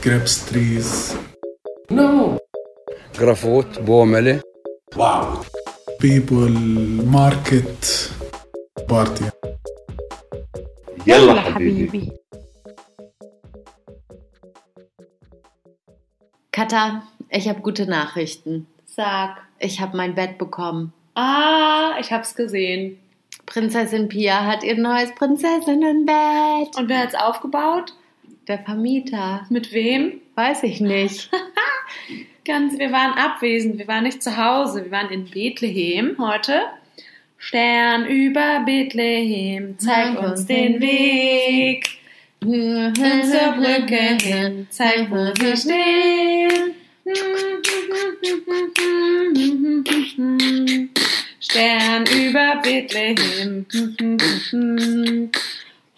grapes trees. No. Grafot, Bomele. Wow. People, market, party. يلا حبيبي Katha, ich habe gute Nachrichten. Sag. Ich habe mein Bett bekommen. Ah, ich hab's gesehen. Prinzessin Pia hat ihr neues Prinzessinnenbett. Und wer hat's aufgebaut? Der Vermieter. Mit wem? Weiß ich nicht. Ganz, wir waren abwesend, wir waren nicht zu Hause, wir waren in Bethlehem heute. Stern über Bethlehem, zeig uns den Weg. Hin zur Brücke hin, zeig, wo wir stehen. Stern über Bethlehem.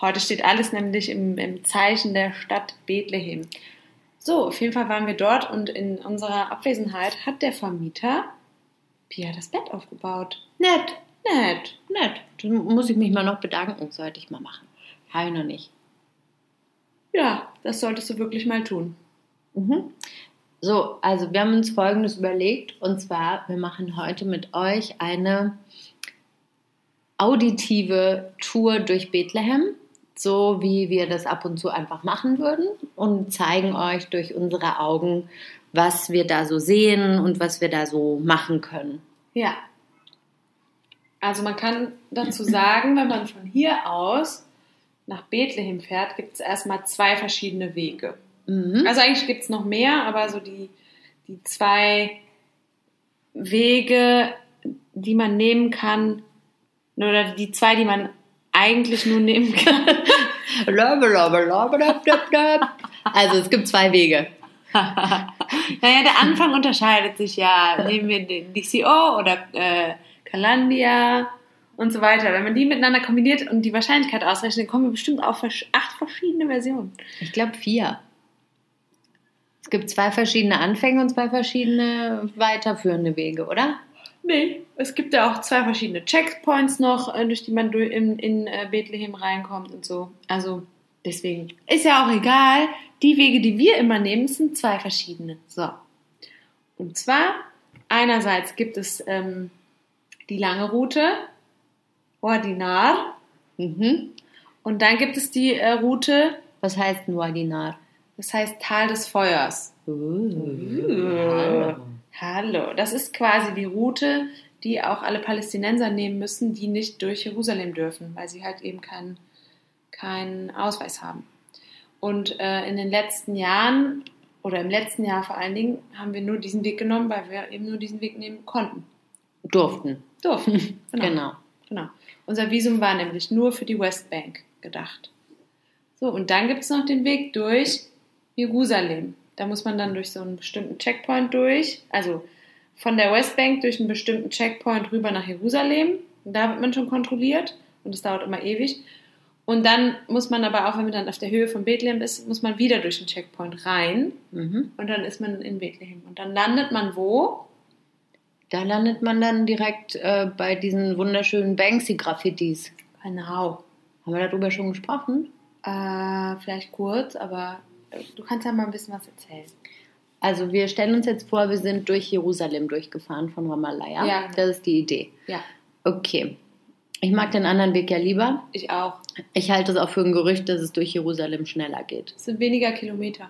Heute steht alles nämlich im, im Zeichen der Stadt Bethlehem. So, auf jeden Fall waren wir dort und in unserer Abwesenheit hat der Vermieter Pia das Bett aufgebaut. Nett. Nett. Nett. Dann muss ich mich mal noch bedanken. Sollte ich mal machen. Habe ich noch nicht. Ja, das solltest du wirklich mal tun. Mhm. So, also wir haben uns Folgendes überlegt. Und zwar, wir machen heute mit euch eine auditive Tour durch Bethlehem. So wie wir das ab und zu einfach machen würden. Und zeigen euch durch unsere Augen, was wir da so sehen und was wir da so machen können. Ja. Also man kann dazu sagen, wenn man von hier aus nach Bethlehem fährt, gibt es erstmal zwei verschiedene Wege. Mhm. Also eigentlich gibt es noch mehr, aber so die, die zwei Wege, die man nehmen kann, oder die zwei, die man eigentlich nur nehmen kann. Also es gibt zwei Wege. naja, der Anfang unterscheidet sich ja. Nehmen wir den DCO oder äh, Kalandia und so weiter. Wenn man die miteinander kombiniert und die Wahrscheinlichkeit ausrechnet, dann kommen wir bestimmt auf acht verschiedene Versionen. Ich glaube vier. Es gibt zwei verschiedene Anfänge und zwei verschiedene weiterführende Wege, oder? Nee, es gibt ja auch zwei verschiedene Checkpoints noch, äh, durch die man in, in äh, Bethlehem reinkommt und so. Also deswegen ist ja auch egal. Die Wege, die wir immer nehmen, sind zwei verschiedene. So. Und zwar, einerseits gibt es ähm, die lange Route, Ordinar, Mhm. und dann gibt es die äh, Route, Was heißt ein Wadinar? das heißt Tal des Feuers. Hallo. Hallo, das ist quasi die Route, die auch alle Palästinenser nehmen müssen, die nicht durch Jerusalem dürfen, weil sie halt eben keinen keinen Ausweis haben. Und äh, in den letzten Jahren oder im letzten Jahr vor allen Dingen haben wir nur diesen Weg genommen, weil wir eben nur diesen Weg nehmen konnten. Durften. Durften. Genau. genau. Unser Visum war nämlich nur für die Westbank gedacht. So, und dann gibt es noch den Weg durch Jerusalem. Da muss man dann durch so einen bestimmten Checkpoint durch, also von der Westbank durch einen bestimmten Checkpoint rüber nach Jerusalem. Da wird man schon kontrolliert und das dauert immer ewig. Und dann muss man aber auch, wenn man dann auf der Höhe von Bethlehem ist, muss man wieder durch den Checkpoint rein Mhm. und dann ist man in Bethlehem. Und dann landet man wo? Da landet man dann direkt äh, bei diesen wunderschönen Banksy-Graffitis. Genau. Haben wir darüber schon gesprochen? Äh, vielleicht kurz, aber du kannst ja mal ein bisschen was erzählen. Also wir stellen uns jetzt vor, wir sind durch Jerusalem durchgefahren von Ramallah, ja? Das ist die Idee. Ja, Okay. Ich mag den anderen Weg ja lieber. ich auch. Ich halte es auch für ein Gerücht, dass es durch Jerusalem schneller geht. Es sind weniger Kilometer.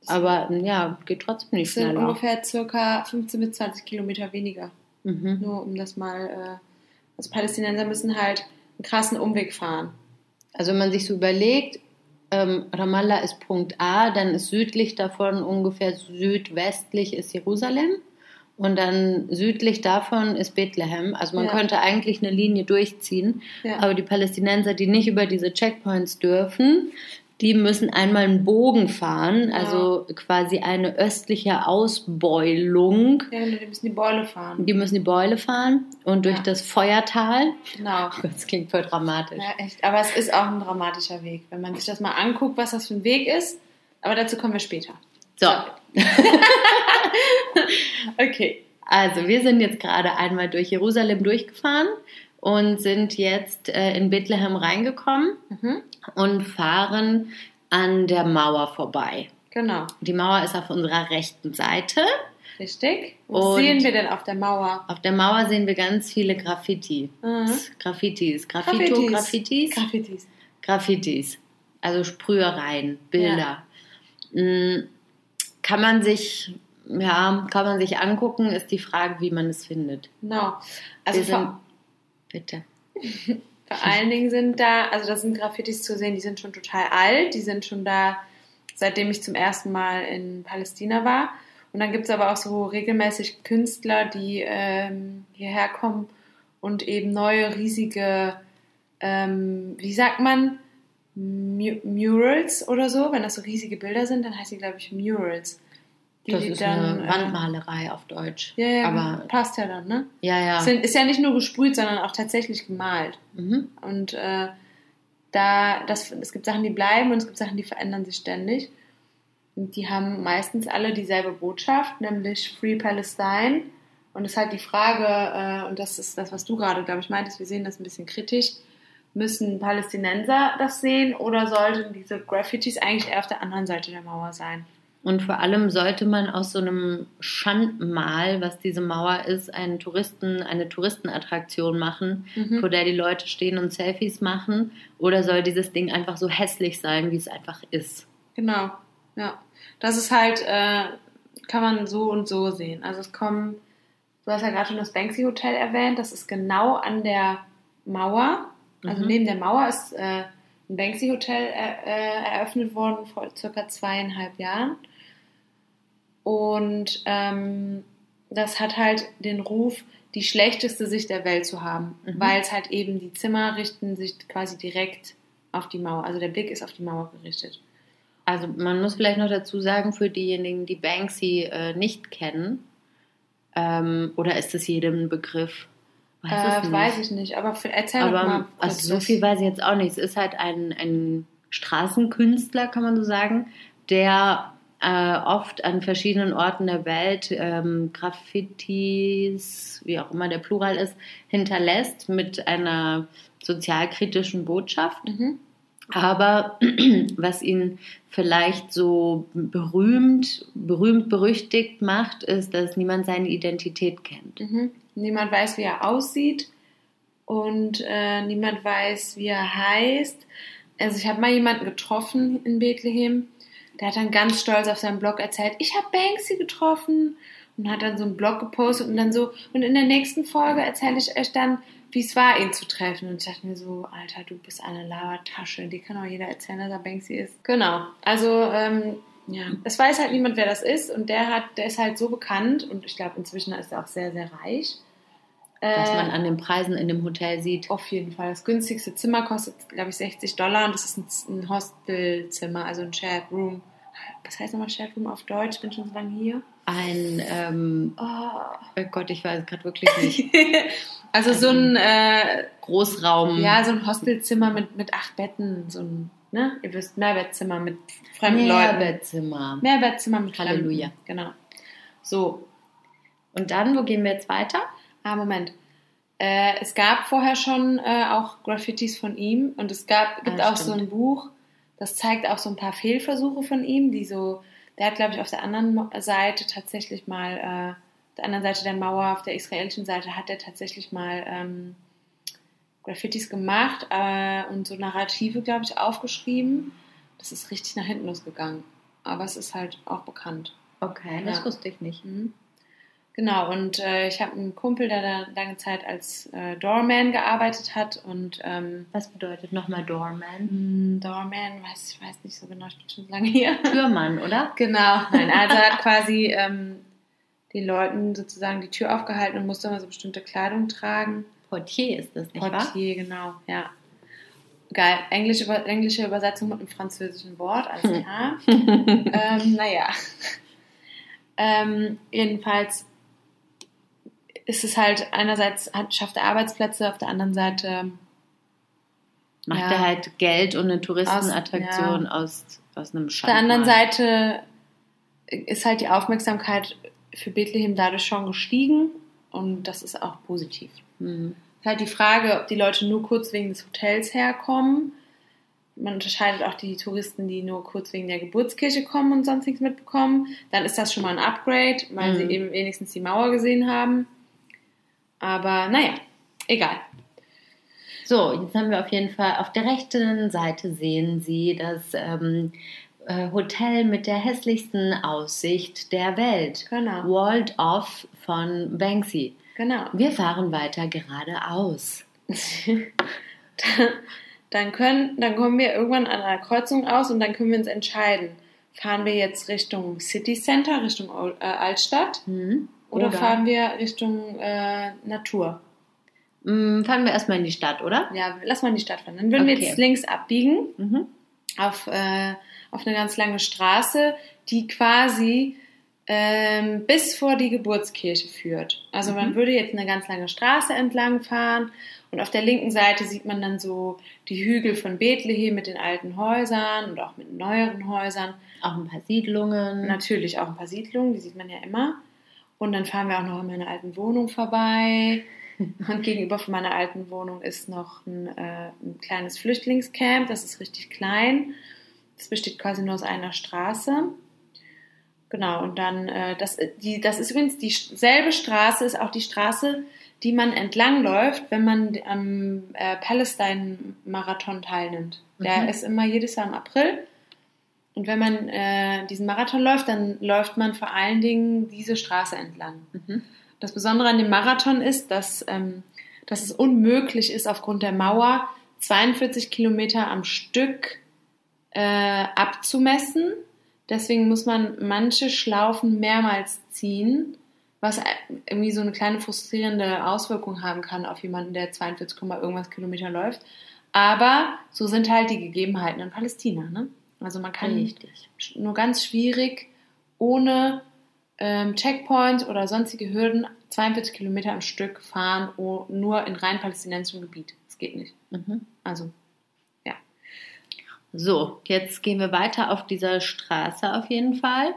Es Aber ja, geht trotzdem nicht sind schneller. ungefähr circa 15 bis 20 Kilometer weniger. Mhm. Nur um das mal. Äh, also Palästinenser müssen halt einen krassen Umweg fahren. Also wenn man sich so überlegt, ähm, Ramallah ist Punkt A, dann ist südlich davon ungefähr südwestlich ist Jerusalem und dann südlich davon ist Bethlehem. Also man Ja. könnte eigentlich eine Linie durchziehen, Ja. aber die Palästinenser, die nicht über diese Checkpoints dürfen, die müssen einmal einen Bogen fahren, also quasi eine östliche Ausbeulung. Ja, die müssen die Beule fahren. Die müssen die Beule fahren und durch Ja. das Feuertal. Genau. Das klingt voll dramatisch. Ja, echt. Aber es ist auch ein dramatischer Weg, wenn man sich das mal anguckt, was das für ein Weg ist. Aber dazu kommen wir später. So, Okay. Also, wir sind jetzt gerade einmal durch Jerusalem durchgefahren und sind jetzt äh, in Bethlehem reingekommen Mhm. Und fahren an der Mauer vorbei. Genau, Die Mauer ist auf unserer rechten Seite. richtig. Was Und- sehen wir denn auf der Mauer? Auf der Mauer sehen wir ganz viele Graffiti. Mhm. Graffitis. Graffito, Graffitis. Graffitis. Graffitis. Also Sprühereien, Bilder. Mm, Kann man sich, ja, kann man sich angucken, ist die Frage, wie man es findet. Genau. Also Wir sind, bitte. vor allen Dingen sind da, also da sind Graffitis zu sehen, die sind schon total alt, die sind schon da, seitdem ich zum ersten Mal in Palästina war. Und dann gibt es aber auch so regelmäßig Künstler, die ähm, hierher kommen und eben neue riesige, ähm, wie sagt man, Mu Murals oder so. Wenn das so riesige Bilder sind, dann heißt die, glaube ich, Murals. Das ist dann, eine äh, Wandmalerei auf Deutsch. Ja, ja, Aber passt ja dann, ne? ja, ja. Ist ja nicht nur gesprüht, sondern auch tatsächlich gemalt. Mhm. Und äh, da, das, es gibt Sachen, die bleiben und es gibt Sachen, die verändern sich ständig. Und die haben meistens alle dieselbe Botschaft, nämlich Free Palestine. Und es ist halt die Frage, äh, und das ist das, was du gerade, glaube ich, meintest, wir sehen das ein bisschen kritisch, müssen Palästinenser das sehen oder sollten diese Graffitis eigentlich eher auf der anderen Seite der Mauer sein? Und vor allem sollte man aus so einem Schandmal, was diese Mauer ist, einen Touristen, eine Touristenattraktion machen, Mhm. vor der die Leute stehen und Selfies machen? Oder soll dieses Ding einfach so hässlich sein, wie es einfach ist? Genau, ja. Das ist halt, äh, kann man so und so sehen. Also es kommen, du hast ja gerade schon das Banksy Hotel erwähnt, das ist genau an der Mauer. Also Mhm. neben der Mauer ist äh, ein Banksy Hotel äh, äh, eröffnet worden vor circa zweieinhalb Jahren. Und ähm, das hat halt den Ruf, die schlechteste Sicht der Welt zu haben, Mhm. weil es halt eben die Zimmer richten sich quasi direkt auf die Mauer. Also der Blick ist auf die Mauer gerichtet. Also man muss vielleicht noch dazu sagen, für diejenigen, die Banksy äh, nicht kennen, ähm, oder ist es jedem ein Begriff? Weiß Äh, weiß ich nicht, aber für, erzähl doch mal. Aber kurz also so viel weiß ich jetzt auch nicht. Es ist halt ein, ein Straßenkünstler, kann man so sagen, der äh, oft an verschiedenen Orten der Welt ähm, Graffitis, wie auch immer der Plural ist, hinterlässt mit einer sozialkritischen Botschaft. Mhm. Aber was ihn vielleicht so berühmt, berühmt berüchtigt macht, ist, dass niemand seine Identität kennt. Mhm. Niemand weiß, wie er aussieht und äh, niemand weiß, wie er heißt. Also ich habe mal jemanden getroffen in Bethlehem, der hat dann ganz stolz auf seinem Blog erzählt, ich habe Banksy getroffen und hat dann so einen Blog gepostet und dann so, und in der nächsten Folge erzähle ich euch dann, wie es war, ihn zu treffen. Und ich dachte mir so, Alter, du bist eine Labertasche, die kann auch jeder erzählen, dass er Banksy ist. Genau, also ähm, ja, es weiß halt niemand, wer das ist und der hat, der ist halt so bekannt und ich glaube inzwischen ist er auch sehr, sehr reich. Was Äh, man an den Preisen in dem Hotel sieht. auf jeden Fall. Das günstigste Zimmer kostet, glaube ich, 60 Dollar und das ist ein, ein Hostelzimmer, also ein Shared Room. Was heißt nochmal Shared Room auf Deutsch? Ich bin schon so lange hier. Ein, ähm, Oh. oh Gott, ich weiß gerade wirklich nicht. also so ein, äh, Großraum. ja, so ein Hostelzimmer mit, mit acht Betten, so ein, ne? Ihr wisst, Mehrbettzimmer mit fremden Leuten. Mehrbettzimmer. Mehrbettzimmer mit Halleluja. Fremden. Genau. So, Und dann, wo gehen wir jetzt weiter? Ah, Moment. Äh, es gab vorher schon äh, auch Graffitis von ihm und es gab, gibt Ah, auch so stimmt. ein Buch, das zeigt auch so ein paar Fehlversuche von ihm, die so, der hat, glaube ich, auf der anderen Seite tatsächlich mal, äh, auf der anderen Seite der Mauer, auf der israelischen Seite, hat er tatsächlich mal ähm, Graffitis gemacht äh, und so Narrative, glaube ich, aufgeschrieben. Das ist richtig nach hinten losgegangen. Aber es ist halt auch bekannt. Okay, das Ja. wusste ich nicht. Mhm. Genau, und äh, ich habe einen Kumpel, der da lange Zeit als äh, Doorman gearbeitet hat und ähm, Was bedeutet nochmal Doorman? mh, Doorman, weiß ich weiß nicht so genau, ich bin schon so lange hier. Türmann, oder? genau, nein, also er hat quasi ähm, den Leuten sozusagen die Tür aufgehalten und musste immer so bestimmte Kleidung tragen. Portier ist das, nicht wahr? Portier, genau, ja. Geil, englische, Über- englische Übersetzung mit einem französischen Wort, alles klar. ähm, naja. Ähm, jedenfalls ist es halt einerseits hat, schafft er Arbeitsplätze, auf der anderen Seite Macht Ja. er halt Geld und eine Touristenattraktion aus, aus einem auf der anderen Seite ist halt die Aufmerksamkeit für Bethlehem dadurch schon gestiegen und das ist auch positiv. Hm. Ist halt die Frage, ob die Leute nur kurz wegen des Hotels herkommen. man unterscheidet auch die Touristen, die nur kurz wegen der Geburtskirche kommen und sonst nichts mitbekommen. Dann ist das schon mal ein Upgrade, weil Mhm. sie eben wenigstens die Mauer gesehen haben. Aber naja, egal. So, jetzt haben wir auf jeden Fall auf der rechten Seite sehen Sie das ähm, äh, Hotel mit der hässlichsten Aussicht der Welt. Genau. Walled Off von Banksy. Genau. Wir fahren weiter geradeaus. dann, können, dann kommen wir irgendwann an einer Kreuzung aus und dann können wir uns entscheiden. Fahren wir jetzt Richtung City Center, Richtung äh, Altstadt Mhm. Oder, fahren wir Richtung äh, Natur? Mm, fahren wir erstmal in die Stadt, oder? Ja, lass mal in die Stadt fahren. Dann würden wir Okay. jetzt links abbiegen Mhm. auf, äh, auf eine ganz lange Straße, die quasi ähm, bis vor die Geburtskirche führt. Also man würde jetzt eine ganz lange Straße entlang fahren und auf der linken Seite sieht man dann so die Hügel von Bethlehem mit den alten Häusern und auch mit neueren Häusern. Auch ein paar Siedlungen. Natürlich auch ein paar Siedlungen, die sieht man ja immer. Und dann fahren wir auch noch an meiner alten Wohnung vorbei. Und gegenüber von meiner alten Wohnung ist noch ein, äh, ein kleines Flüchtlingscamp. Das ist richtig klein. Das besteht quasi nur aus einer Straße. Genau, und dann, äh, das, die, das ist übrigens dieselbe Straße, ist auch die Straße, die man entlangläuft, wenn man am äh, Palestine-Marathon teilnimmt. Der Mhm. ist immer jedes Jahr im April. Und wenn man äh, diesen Marathon läuft, dann läuft man vor allen Dingen diese Straße entlang. Mhm. Das Besondere an dem Marathon ist, dass, ähm, dass es unmöglich ist, aufgrund der Mauer 42 Kilometer am Stück äh, abzumessen. Deswegen muss man manche Schlaufen mehrmals ziehen, was irgendwie so eine kleine frustrierende Auswirkung haben kann auf jemanden, der 42, irgendwas Kilometer läuft. Aber so sind halt die Gegebenheiten in Palästina. Ne? Also man kann Richtig. nur ganz schwierig ohne ähm, Checkpoints oder sonstige Hürden 42 Kilometer am Stück fahren, nur in rein palästinensischem Gebiet. Das geht nicht. Mhm. Also, ja. So, jetzt gehen wir weiter auf dieser Straße auf jeden Fall.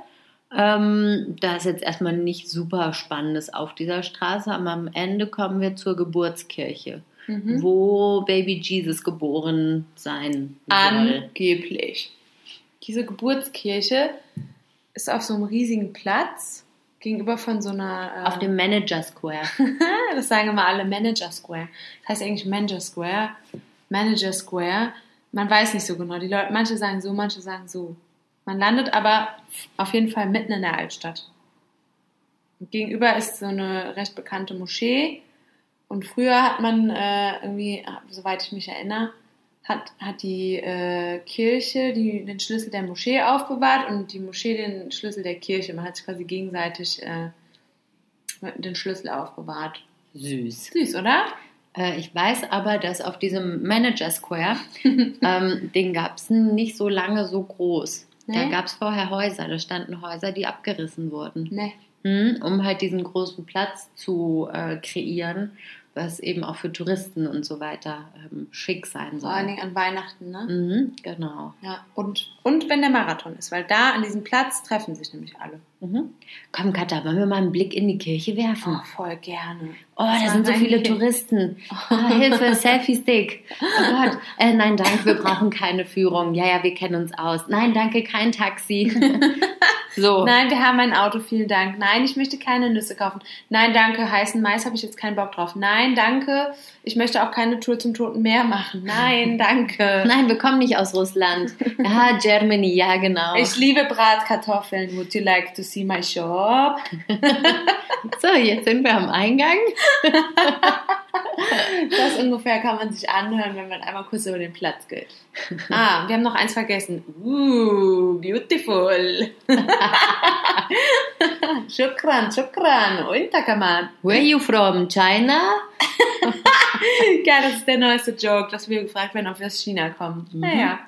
Ähm, da ist jetzt erstmal nicht super Spannendes auf dieser Straße, aber am Ende kommen wir zur Geburtskirche, Mhm. wo Baby Jesus geboren sein soll. Angeblich. Diese Geburtskirche ist auf so einem riesigen Platz gegenüber von so einer. Äh, Auf dem Manager Square. das sagen immer alle Manager Square. Das heißt eigentlich Manager Square, Manager Square. Man weiß nicht so genau. Die Leute, manche sagen so, manche sagen so. Man landet aber auf jeden Fall mitten in der Altstadt. Und Gegenüber ist so eine recht bekannte Moschee. Und früher hat man äh, irgendwie, soweit ich mich erinnere, hat, hat die äh, Kirche die, den Schlüssel der Moschee aufbewahrt und die Moschee den Schlüssel der Kirche. Man hat sich quasi gegenseitig äh, den Schlüssel aufbewahrt. Süß. Süß, oder? Äh, ich weiß aber, dass auf diesem Manager Square, ähm, den gab es nicht so lange so groß. Da Nee? gab es vorher Häuser, da standen Häuser, die abgerissen wurden. Nee. Mhm, um halt diesen großen Platz zu äh, kreieren, was eben auch für Touristen und so weiter ähm, schick sein Vor allen soll. Dingen an Weihnachten, ne? Mhm, genau. Ja. Und, und wenn der Marathon ist, weil da an diesem Platz treffen sich nämlich alle. Mhm. Komm, Katha, wollen wir mal einen Blick in die Kirche werfen? Oh, voll gerne. Oh, da sind so viele mein- Touristen. Ah, Hilfe, Selfie-Stick. Oh Gott. Äh, nein, danke, wir brauchen keine Führung. Ja, ja, wir kennen uns aus. Nein, danke, kein Taxi. so. Nein, wir haben ein Auto, vielen Dank. Nein, ich möchte keine Nüsse kaufen. Nein, danke, heißen Mais habe ich jetzt keinen Bock drauf. Nein, danke, ich möchte auch keine Tour zum Toten Meer machen. Nein, danke. Nein, wir kommen nicht aus Russland. Ja, Germany, ja, genau. Ich liebe Bratkartoffeln. Would you like to see my shop? so, jetzt sind wir am Eingang. Das ungefähr kann man sich anhören, wenn man einmal kurz über den Platz geht. Ah, wir haben noch eins vergessen. Uh, beautiful. shukran, shukran. Und Takaman. Where are you from? China? Geil, das ist der neueste Joke, dass wir gefragt werden, ob wir aus China kommen. Naja.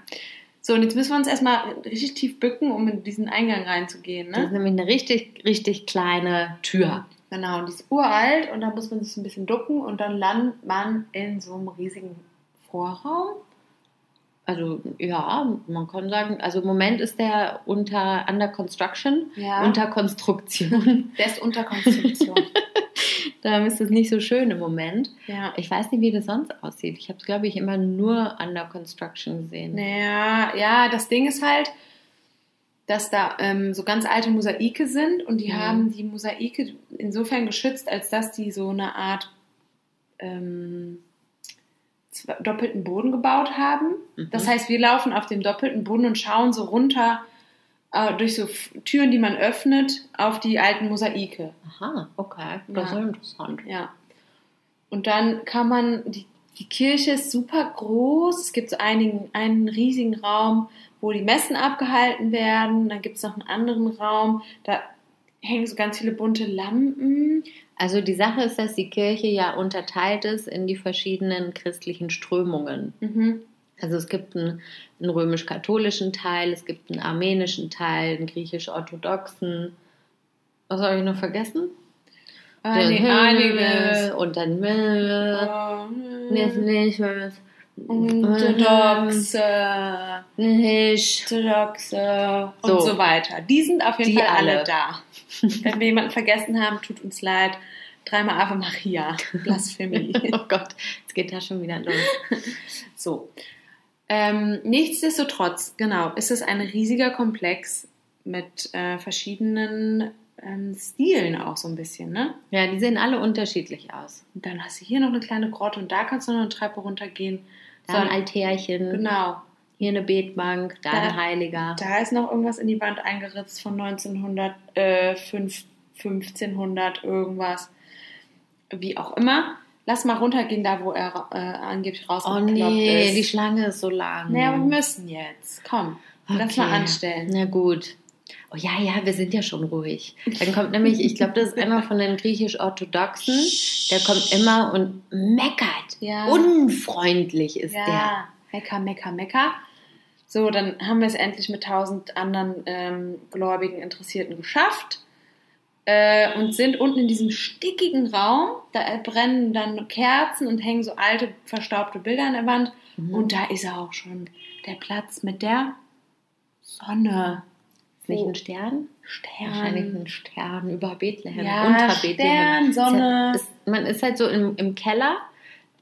So, und jetzt müssen wir uns erstmal richtig tief bücken, um in diesen Eingang reinzugehen, Das ist ne? nämlich eine richtig, richtig kleine Tür. Genau, und die ist uralt und da muss man sich ein bisschen ducken und dann landet man in so einem riesigen Vorraum. Also ja, man kann sagen, also im Moment ist der unter under construction, Ja. unter Konstruktion. Der ist unter Konstruktion. Darum ist es nicht so schön im Moment. Ja. Ich weiß nicht, wie das sonst aussieht. Ich habe es, glaube ich, immer nur under construction gesehen. Naja, ja, das Ding ist halt, dass da ähm, so ganz alte Mosaike sind und die Mhm. haben die Mosaike insofern geschützt, als dass die so eine Art ähm, doppelten Boden gebaut haben. Mhm. Das heißt, wir laufen auf dem doppelten Boden und schauen so runter äh, durch so Türen, die man öffnet, auf die alten Mosaike. Aha, okay. Das Ja. ist interessant. Ja. Und dann kann man, die, die Kirche ist super groß. Es gibt so einigen, einen riesigen Raum, wo die Messen abgehalten werden. Dann gibt es noch einen anderen Raum, da hängen so ganz viele bunte Lampen. Also die Sache ist, dass die Kirche ja unterteilt ist in die verschiedenen christlichen Strömungen. Mhm. Also es gibt einen, einen römisch-katholischen Teil, es gibt einen armenischen Teil, einen griechisch-orthodoxen. Was habe ich noch vergessen? Eine, Den einiges. Himmel Und dann Mill. Nicht, nicht. Orthodoxe, Nicht. Orthodoxe und So. so weiter. Die sind auf jeden Die Fall alle, alle. da. Wenn wir jemanden vergessen haben, tut uns leid. Dreimal Ave Maria. Blasphemie. Oh Gott, jetzt geht das schon wieder los. So. Ähm, nichtsdestotrotz, genau, ist es ein riesiger Komplex mit äh, verschiedenen ähm, Stilen auch so ein bisschen, ne? Ja, die sehen alle unterschiedlich aus. Und dann hast du hier noch eine kleine Grotte und da kannst du noch eine Treppe runtergehen. Da ein Altärchen, genau. hier eine Betbank, da, Da- ein Heiliger. Da ist noch irgendwas in die Wand eingeritzt von 1900, äh, fünf- 1500 irgendwas. Wie auch immer. Lass mal runtergehen, da wo er äh, angeblich Oh rausgekloppt nee, ist. die Schlange ist so lang. naja, wir müssen jetzt. Komm, lass mal anstellen. Na gut. Oh ja, ja, wir sind ja schon ruhig. Dann kommt nämlich, ich glaube, das ist einer von den griechisch-orthodoxen. Der kommt immer und meckert. Ja. Unfreundlich ist der. Ja, Mecker, Mecker, Mecker. So, dann haben wir es endlich mit tausend anderen ähm, gläubigen Interessierten geschafft äh, und sind unten in diesem stickigen Raum. Da brennen dann Kerzen und hängen so alte, verstaubte Bilder an der Wand. Mhm. Und da ist er auch schon, der Platz mit der Sonne. Ist nicht ein Stern? Stern. Wahrscheinlich ein Stern über Bethlehem, Ja, unter Stern, Bethlehem. Sonne. Es ist, man ist halt so im, im Keller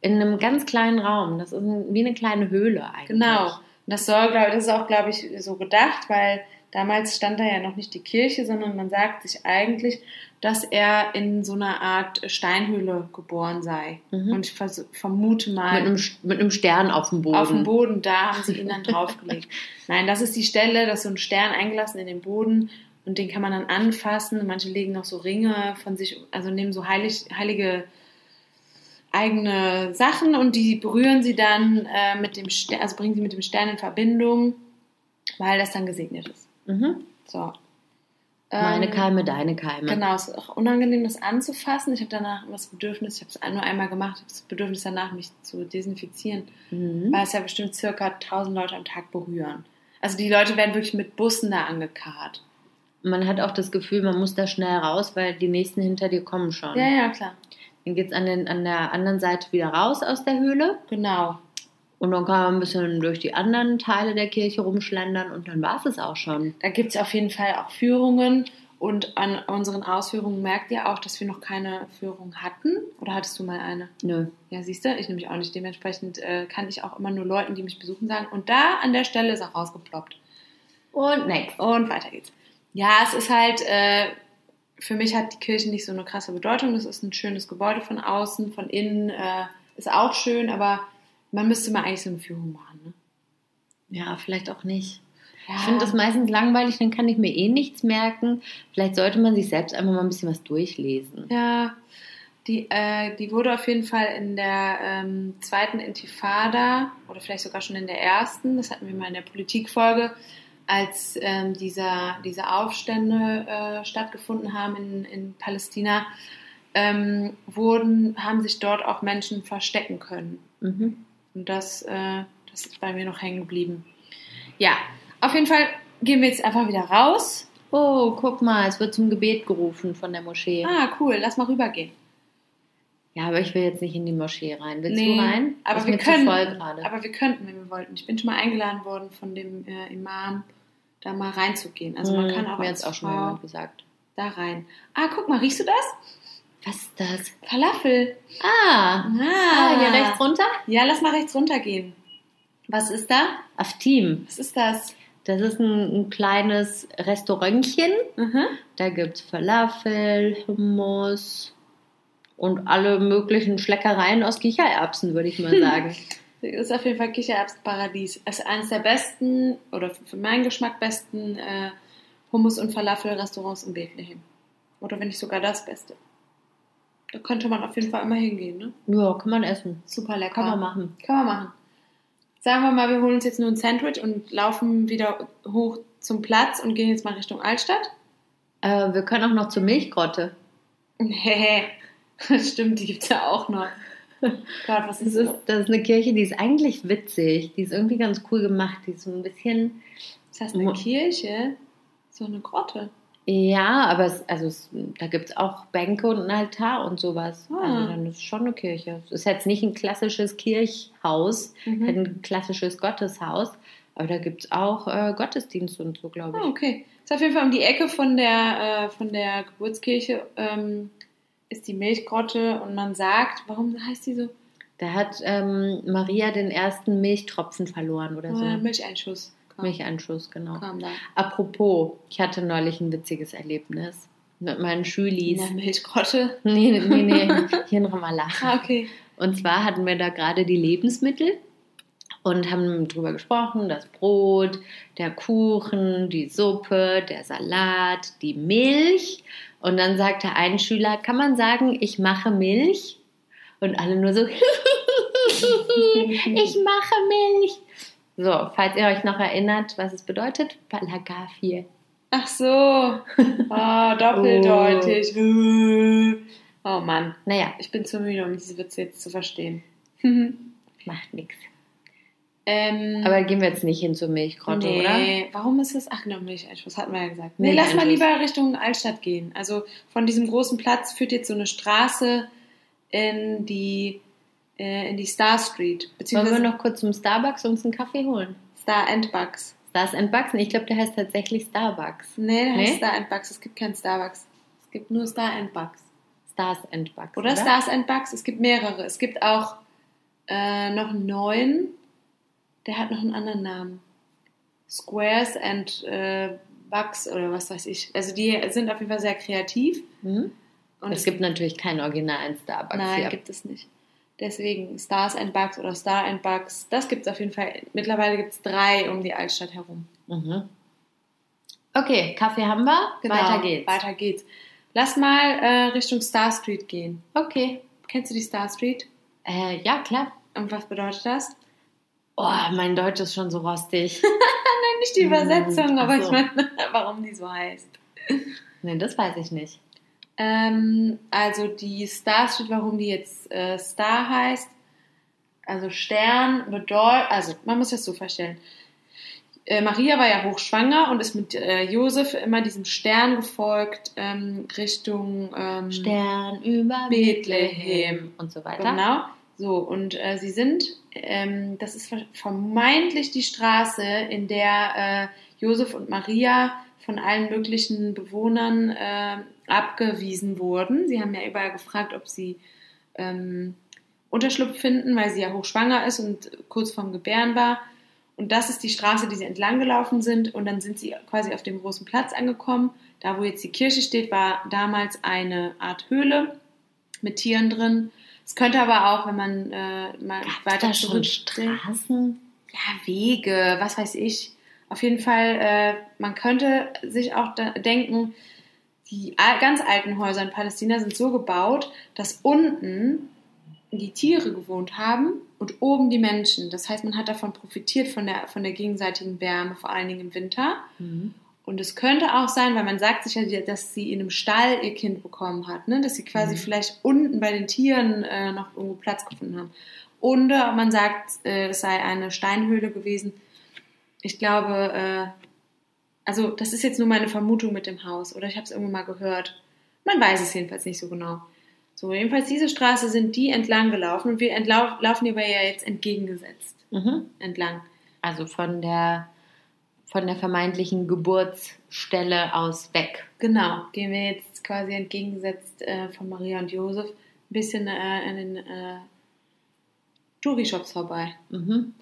in einem ganz kleinen Raum. Das ist wie eine kleine Höhle eigentlich. Genau. Und das soll, glaube das ist auch, glaube ich, so gedacht, weil damals stand da ja noch nicht die Kirche, sondern man sagt sich eigentlich, dass er in so einer Art Steinhöhle geboren sei. Mhm. Und ich vermute mal, Mit einem, mit einem Stern auf dem Boden. auf dem Boden, da haben sie ihn dann draufgelegt. Nein, das ist die Stelle, da ist so ein Stern eingelassen in den Boden und den kann man dann anfassen. Manche legen noch so Ringe von sich, also nehmen so heilig, heilige eigene Sachen und die berühren sie dann äh, mit dem Stern, also bringen sie mit dem Stern in Verbindung, weil das dann gesegnet ist. Mhm. So. Meine Ähm, Keime, deine Keime. Genau, es ist auch unangenehm, das anzufassen. Ich habe danach das Bedürfnis, ich habe es nur einmal gemacht, ich habe das Bedürfnis danach, mich zu desinfizieren, Mhm. weil es ja bestimmt circa 1000 Leute am Tag berühren. Also die Leute werden wirklich mit Bussen da angekarrt. Man hat auch das Gefühl, man muss da schnell raus, weil die nächsten hinter dir kommen schon. Ja, ja, klar. Dann geht es an, den- an der anderen Seite wieder raus aus der Höhle Genau. Und dann kann man ein bisschen durch die anderen Teile der Kirche rumschlendern und dann war es es auch schon. Da gibt es auf jeden Fall auch Führungen. Und an unseren Ausführungen merkt ihr auch, dass wir noch keine Führung hatten. Oder hattest du mal eine? Nö. Ja, siehst du, ich nämlich auch nicht. Dementsprechend äh, kann ich auch immer nur Leuten, die mich besuchen, sagen. Und da an der Stelle ist auch rausgeploppt. Und next. Und weiter geht's. Ja, es ist halt, äh, für mich hat die Kirche nicht so eine krasse Bedeutung. Das ist ein schönes Gebäude von außen, von innen äh, ist auch schön, aber man müsste mal eigentlich so eine Führung machen. Ne? Ja, vielleicht auch nicht. Ja. Ich finde das meistens langweilig, dann kann ich mir eh nichts merken. Vielleicht sollte man sich selbst einfach mal ein bisschen was durchlesen. Ja, die, äh, die wurde auf jeden Fall in der ähm, zweiten Intifada oder vielleicht sogar schon in der ersten, das hatten wir mal in der Politikfolge, als ähm, dieser, diese Aufstände äh, stattgefunden haben in, in Palästina, ähm, wurden, haben sich dort auch Menschen verstecken können. Mhm. Und das, äh, das ist bei mir noch hängen geblieben. Ja, auf jeden Fall gehen wir jetzt einfach wieder raus. Oh, guck mal, es wird zum Gebet gerufen von der Moschee. Ah, cool, lass mal rübergehen. Ja, aber ich will jetzt nicht in die Moschee rein. Willst Nee, du rein? Aber ist wir können, zu voll gerade. aber wir könnten, wenn wir wollten. Ich bin schon mal eingeladen worden von dem äh, Imam, da mal reinzugehen. Also man Hm, kann auch mir jetzt auch schon jemand gesagt. da rein. Ah, guck mal, riechst du das? Was ist das? Falafel. Ah, ah hier rechts runter? Ja, lass mal rechts runter gehen. Was ist da? Auf Team. Was ist das? Das ist ein, ein kleines Restaurantchen. Mhm. Da gibt es Falafel, Hummus und alle möglichen Schleckereien aus Kichererbsen, würde ich mal sagen. Das ist auf jeden Fall Kichererbsenparadies. Es ist eines der besten, oder für meinen Geschmack besten äh, Hummus- und Falafel-Restaurants in Bethlehem. Oder wenn nicht sogar das Beste. Da könnte man auf jeden Fall immer hingehen, ne? ja, kann man essen. Super lecker. Kann man machen. Kann man machen. Sagen wir mal, wir holen uns jetzt nur ein Sandwich und laufen wieder hoch zum Platz und gehen jetzt mal Richtung Altstadt. Äh, wir können auch noch zur Milchgrotte. Nee, stimmt, die gibt's ja auch noch. Gott, was Das ist ist, das? das ist eine Kirche, die ist eigentlich witzig. Die ist irgendwie ganz cool gemacht. Die ist so ein bisschen. Das heißt eine Kirche? So eine Grotte. Ja, aber es, also es, da gibt es auch Bänke und einen Altar und sowas. Ah. Also dann ist es schon eine Kirche. Es ist jetzt nicht ein klassisches Kirchhaus, Mhm. ein klassisches Gotteshaus, aber da gibt es auch äh, Gottesdienst und so, glaube ich. Ah, okay. Ist auf jeden Fall um die Ecke von der, äh, von der Geburtskirche ähm, ist die Milchgrotte und man sagt, warum heißt die so? Da hat ähm, Maria den ersten Milchtropfen verloren oder so. Äh, Milcheinschuss. Kam, Milcheinschuss, genau. Apropos, ich hatte neulich ein witziges Erlebnis mit meinen In Schülis. der Milchgrotte. Nee, nee, nee, hier in Ramallah. Ah, okay. Und zwar hatten wir da gerade die Lebensmittel und haben drüber gesprochen, das Brot, der Kuchen, die Suppe, der Salat, die Milch. Und dann sagte ein Schüler, kann man sagen, ich mache Milch? Und alle nur so, ich mache Milch. So, falls ihr euch noch erinnert, was es bedeutet, Palagafie. Ach so. Oh, doppeldeutig. Oh Mann. Naja, Ich bin zu müde, um diese Witze jetzt zu verstehen. macht nichts. ähm, Aber gehen wir jetzt nicht hin zur Milchgrotte, oder? nee, warum ist das? Ach genau, Milcheinschuss, hatten wir ja gesagt. Nee, lass mal lieber Richtung Altstadt gehen. Also von diesem großen Platz führt jetzt so eine Straße in die, äh, in die Star Street. Wollen Beziehungsweise wir noch kurz zum Starbucks uns einen Kaffee holen? Star and Bucks. Stars and Bucks? Nee, Ich glaube, der heißt tatsächlich Starbucks. Nee, der Nee? heißt Star and Bucks. Es gibt keinen Starbucks. Es gibt nur Star and Bucks. Stars and Bucks. Oder, Stars and Bucks. Es gibt mehrere. Es gibt auch äh, noch einen neuen. Der hat noch einen anderen Namen. Squares and äh, Bucks oder was weiß ich. Also die sind auf jeden Fall sehr kreativ. Hm? Und Es gibt natürlich keinen originalen Starbucks Nein, hier. gibt es nicht. Deswegen Stars and Bugs oder Star and Bugs, das gibt es auf jeden Fall. Mittlerweile gibt es drei um die Altstadt herum. Mhm. Okay, Kaffee haben wir. Weiter geht's. Genau, Weiter geht's. Lass mal äh, Richtung Star Street gehen. Okay. Kennst du die Star Street? Äh, ja, klar. Und was bedeutet das? Oh, mein Deutsch ist schon so rostig. Nein, nicht die Hm, Übersetzung, ach aber so. ich meine, warum die so heißt. nee, das weiß ich nicht. Ähm, also die Star Street, warum die jetzt äh, Star heißt, also Stern bedeutet, also man muss das so vorstellen. Äh, Maria war ja hochschwanger und ist mit äh, Josef immer diesem Stern gefolgt ähm, Richtung ähm, Stern über Bethlehem. und so weiter. Genau. So, und äh, sie sind, ähm, das ist vermeintlich die Straße, in der äh, Josef und Maria von allen möglichen Bewohnern äh, abgewiesen wurden. Sie haben ja überall gefragt, ob sie ähm, Unterschlupf finden, weil sie ja hochschwanger ist und kurz vorm Gebären war. Und das ist die Straße, die sie entlang gelaufen sind. Und dann sind sie quasi auf dem großen Platz angekommen. Da, wo jetzt die Kirche steht, war damals eine Art Höhle mit Tieren drin. Es könnte aber auch, wenn man äh, mal Gab's weiter da schon Straßen? ja, Wege, was weiß ich. Auf jeden Fall, äh, man könnte sich auch da denken, die ganz alten Häuser in Palästina sind so gebaut, dass unten die Tiere gewohnt haben und oben die Menschen. Das heißt, man hat davon profitiert von der, von der gegenseitigen Wärme, vor allen Dingen im Winter. Mhm. Und es könnte auch sein, weil man sagt sich ja, dass sie in einem Stall ihr Kind bekommen hat, ne? dass sie quasi Mhm. vielleicht unten bei den Tieren äh, noch irgendwo Platz gefunden haben. Oder man sagt, äh, es sei eine Steinhöhle gewesen. Ich glaube, äh, also das ist jetzt nur meine Vermutung mit dem Haus oder ich habe es irgendwo mal gehört. Man weiß es jedenfalls nicht so genau. So, jedenfalls diese Straße sind die entlang gelaufen und wir laufen die aber ja jetzt entgegengesetzt Mhm. entlang. Also von der von der vermeintlichen Geburtsstelle aus weg. Genau, gehen wir jetzt quasi entgegengesetzt äh, von Maria und Josef ein bisschen äh, in den äh, Touri-Shops vorbei. Mhm.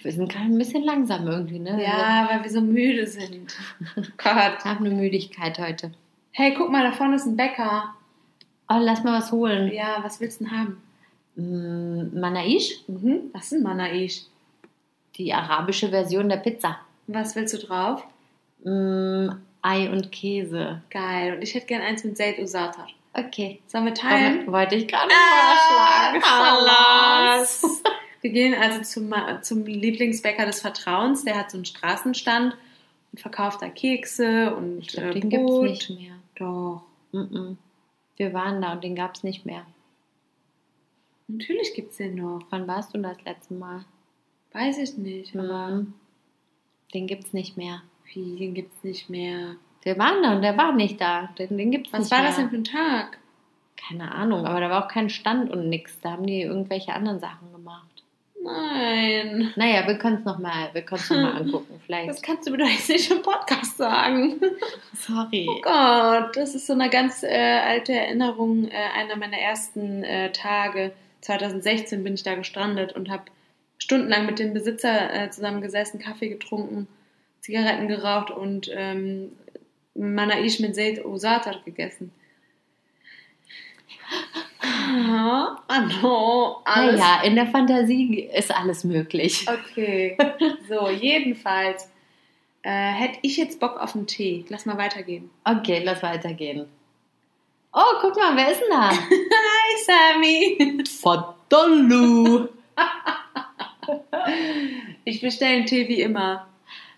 Wir sind gerade ein bisschen langsam irgendwie, ne? Ja, weil wir so müde sind. Gott. Wir haben eine Müdigkeit heute. Hey, guck mal, da vorne ist ein Bäcker. Oh, lass mal was holen. Ja, was willst du denn haben? Mm, Manaish, Mhm. Was ist ein Manaish? die arabische Version der Pizza. Was willst du drauf? Mm, Ei und Käse. Geil. Und ich hätte gern eins mit Zaid Usatar. Okay. Sollen wir teilen? Wollte ich gerade Ah, vorschlagen. Wir gehen also zum, zum Lieblingsbäcker des Vertrauens. Der hat so einen Straßenstand und verkauft da Kekse und Ich glaube, äh, den gibt es Brot. nicht mehr. Doch, Mm-mm. Wir waren da und den gab es nicht mehr. natürlich gibt es den noch. Wann warst du das letzte Mal? Weiß ich nicht. Aber Mhm. Den gibt es nicht mehr. wie, den gibt es nicht mehr. Wir waren da und der war nicht da. Den, den gibt's Was nicht war mehr. das denn für ein Tag? Keine Ahnung, aber da war auch kein Stand und nix. Da haben die irgendwelche anderen Sachen gemacht. Nein. Naja, wir können es nochmal noch mal angucken. Das Vielleicht. kannst du mir doch jetzt nicht im Podcast sagen. Sorry. Oh Gott, das ist so eine ganz äh, alte Erinnerung. Äh, einer meiner ersten äh, Tage, 2016, bin ich da gestrandet und habe stundenlang mit dem Besitzer äh, zusammengesessen, Kaffee getrunken, Zigaretten geraucht und ähm, Manaish mit Seyd Osatar gegessen. Ja, Anno, alles. Naja, in der Fantasie ist alles möglich. Okay, so, jedenfalls äh, hätte ich jetzt Bock auf einen Tee. Lass mal weitergehen. Okay, lass weitergehen. Oh, guck mal, wer ist denn da? Hi, Sammy. Fadollu. Ich bestelle einen Tee wie immer.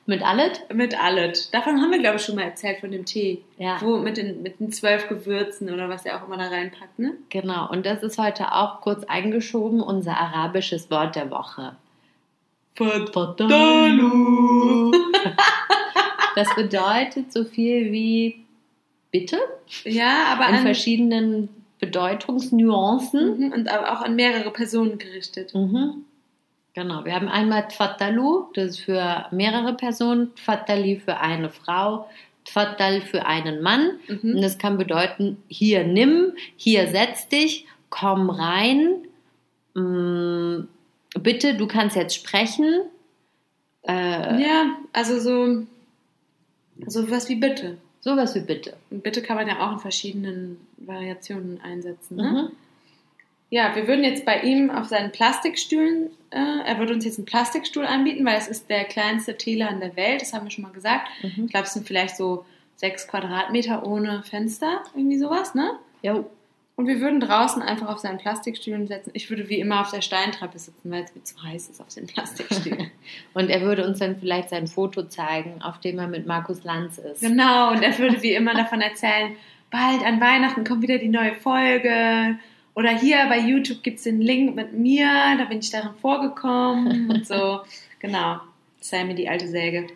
Mit Allet? Mit Allet. Davon haben wir, glaube ich, schon mal erzählt, von dem Tee. Ja. Wo mit den, mit den zwölf Gewürzen oder was er auch immer da reinpackt, ne? Genau, und das ist heute auch kurz eingeschoben, unser arabisches Wort der Woche. Fadollu. Das bedeutet so viel wie bitte Ja, aber in an, verschiedenen Bedeutungsnuancen. Mhm, und auch an mehrere Personen gerichtet. Mhm. Genau, wir haben einmal Tfatalu, das ist für mehrere Personen, Tfatali für eine Frau, Tfatal für einen Mann. Und Mhm. das kann bedeuten, hier nimm, hier setz dich, komm rein, mm, bitte, du kannst jetzt sprechen. Äh, Ja, also so, so was wie bitte. sowas wie bitte. Und bitte kann man ja auch in verschiedenen Variationen einsetzen, ne? Mhm. Ja, wir würden jetzt bei ihm auf seinen Plastikstühlen, äh, er würde uns jetzt einen Plastikstuhl anbieten, weil es ist der kleinste Teeladen der Welt, das haben wir schon mal gesagt. Mhm. Ich glaube, es sind vielleicht so sechs Quadratmeter ohne Fenster, irgendwie sowas, ne? Jo. Und wir würden draußen einfach auf seinen Plastikstühlen setzen. Ich würde wie immer auf der Steintreppe sitzen, weil es mir zu heiß ist auf den Plastikstühlen. Und er würde uns dann vielleicht sein Foto zeigen, auf dem er mit Markus Lanz ist. genau, und er würde wie immer davon erzählen, bald an Weihnachten kommt wieder die neue Folge. Oder hier bei YouTube gibt es den Link mit mir, da bin ich darin vorgekommen und so. Genau. Sammy, die alte Säge.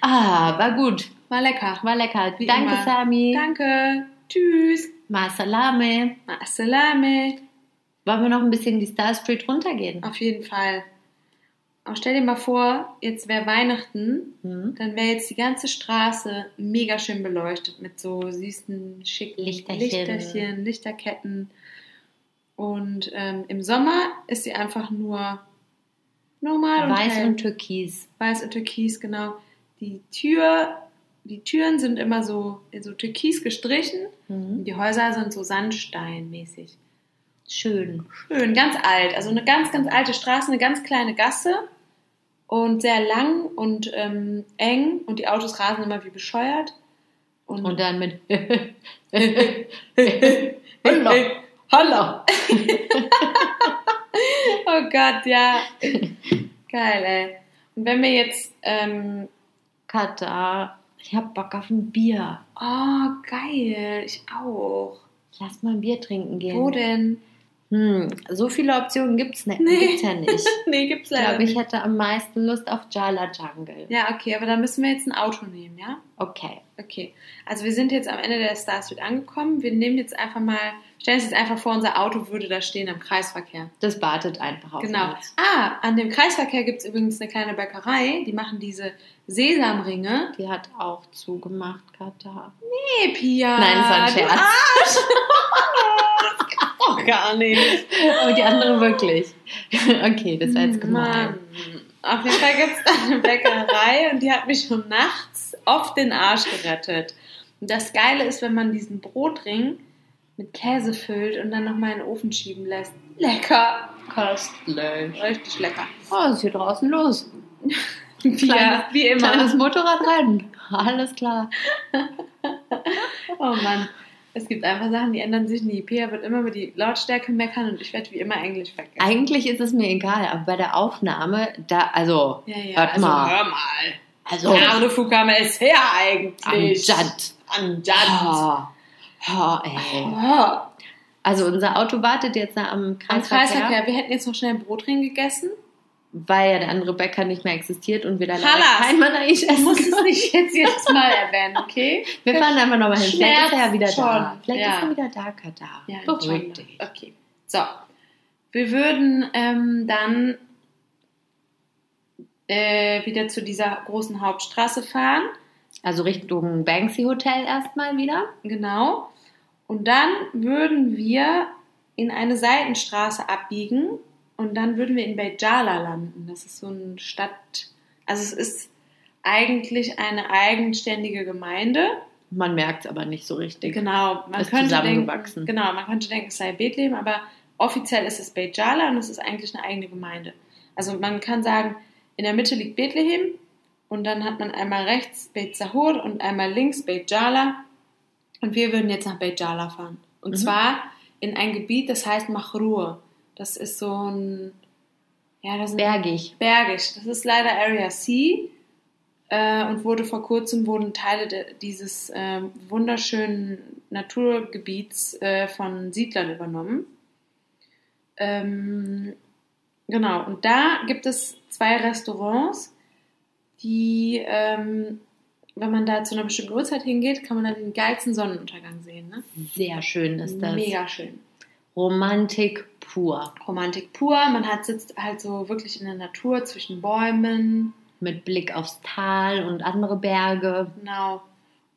Ah, war gut. War lecker. War lecker. Wie Danke, immer. Sami. Danke. Tschüss. Ma salame. Assalame. Wollen wir noch ein bisschen die Star Street runtergehen? Auf jeden Fall. Aber stell dir mal vor, jetzt wäre Weihnachten, Hm? dann wäre jetzt die ganze Straße mega schön beleuchtet mit so süßen, schicken Lichterchen. Lichterchen Lichterketten. Und ähm, im Sommer ist sie einfach nur normal und Weiß hell. und Türkis. Weiß und Türkis, genau. Die Tür, die Türen sind immer so, so türkis gestrichen. Und Mhm. die Häuser sind so sandsteinmäßig. Schön. Schön, ganz alt. Also eine ganz, ganz alte Straße, eine ganz kleine Gasse und sehr lang und ähm, eng und die Autos rasen immer wie bescheuert. Und, Und dann mit Holla. Holla. oh Gott, ja. Geil, ey. Und wenn wir jetzt, ähm, Katar, ich hab Bock auf ein Bier. oh geil, ich auch. Lass mal ein Bier trinken gehen. Wo denn? Hm, so viele Optionen gibt's, ne Nee. gibt's ja nicht. nee, gibt's Ich leider glaube, ich hätte am meisten Lust auf Jala Jungle. Ja, okay, aber dann müssen wir jetzt ein Auto nehmen, ja? Okay. Okay. Also wir sind jetzt am Ende der Star Street angekommen. Wir nehmen jetzt einfach mal, stellen uns jetzt einfach vor, unser Auto würde da stehen im Kreisverkehr. Das wartet einfach auf Genau. uns. Ah, an dem Kreisverkehr gibt es übrigens eine kleine Bäckerei. Die machen diese Sesamringe. Die hat auch zugemacht, Katha. Hey, Pia. Nein, das war ein Scherz. Arsch. doch gar nicht. Aber die andere wirklich. Okay, das war jetzt gemein. Auf jeden Fall gibt es da eine Bäckerei und die hat mich schon nachts oft den Arsch gerettet. Und das Geile ist, wenn man diesen Brotring mit Käse füllt und dann nochmal in den Ofen schieben lässt. Lecker. Köstlich. Richtig lecker. Oh, was ist hier draußen los? Pia, wie immer. Kleines Motorradrennen. Alles klar. Oh Mann. Es gibt einfach Sachen, die ändern sich nie. Pia wird immer über die Lautstärke meckern und ich werde wie immer Englisch vergessen. Eigentlich ist es mir egal, aber bei der Aufnahme, da, also, Ja, ja, hört also mal. hör mal. Also, Carlo Fukama ist her eigentlich. Amjad. Anjad. Oh, ey. Oh. Also unser Auto wartet jetzt da am Am Kreisverkehr, Kreisverkehr. Wir hätten jetzt noch schnell einen Brotring gegessen. Weil ja der andere Bäcker nicht mehr existiert und wir da leider kein Manaisch Du essen musst es nicht jetzt jedes Mal erwähnen, okay? Wir fahren einfach nochmal hin. Vielleicht ist er ja wieder Schmerzt da. schon. Vielleicht Ja. ist er wieder da, Katar. Ja, Beruhig dich. Okay. So. Wir würden ähm, dann äh, wieder zu dieser großen Hauptstraße fahren. Also Richtung Banksy Hotel erstmal wieder. Genau. Und dann würden wir in eine Seitenstraße abbiegen und dann würden wir in Bejala landen. Das ist so eine Stadt, also es ist eigentlich eine eigenständige Gemeinde. Man merkt es aber nicht so richtig. Genau, man Ist könnte denken, genau, man könnte denken, es sei Bethlehem, aber offiziell ist es Bejala und es ist eigentlich eine eigene Gemeinde. Also man kann sagen, in der Mitte liegt Bethlehem und dann hat man einmal rechts Beit Sahur und einmal links Beit Jala und wir würden jetzt nach Beit Jala fahren. Und Mhm. zwar in ein Gebiet, das heißt Machrur. Das ist so ein, ja, das Bergig. bergig. Das ist leider Area C äh, und wurde vor kurzem wurden Teile de, dieses ähm, wunderschönen Naturgebiets äh, von Siedlern übernommen. Ähm, genau, und da gibt es zwei Restaurants, die, ähm, wenn man da zu einer bestimmten Uhrzeit hingeht, kann man dann den geilsten Sonnenuntergang sehen. Ne? Sehr schön ist das. Mega schön. Romantik pur. Romantik pur. Man hat sitzt halt so wirklich in der Natur zwischen Bäumen. Mit Blick aufs Tal und andere Berge. Genau.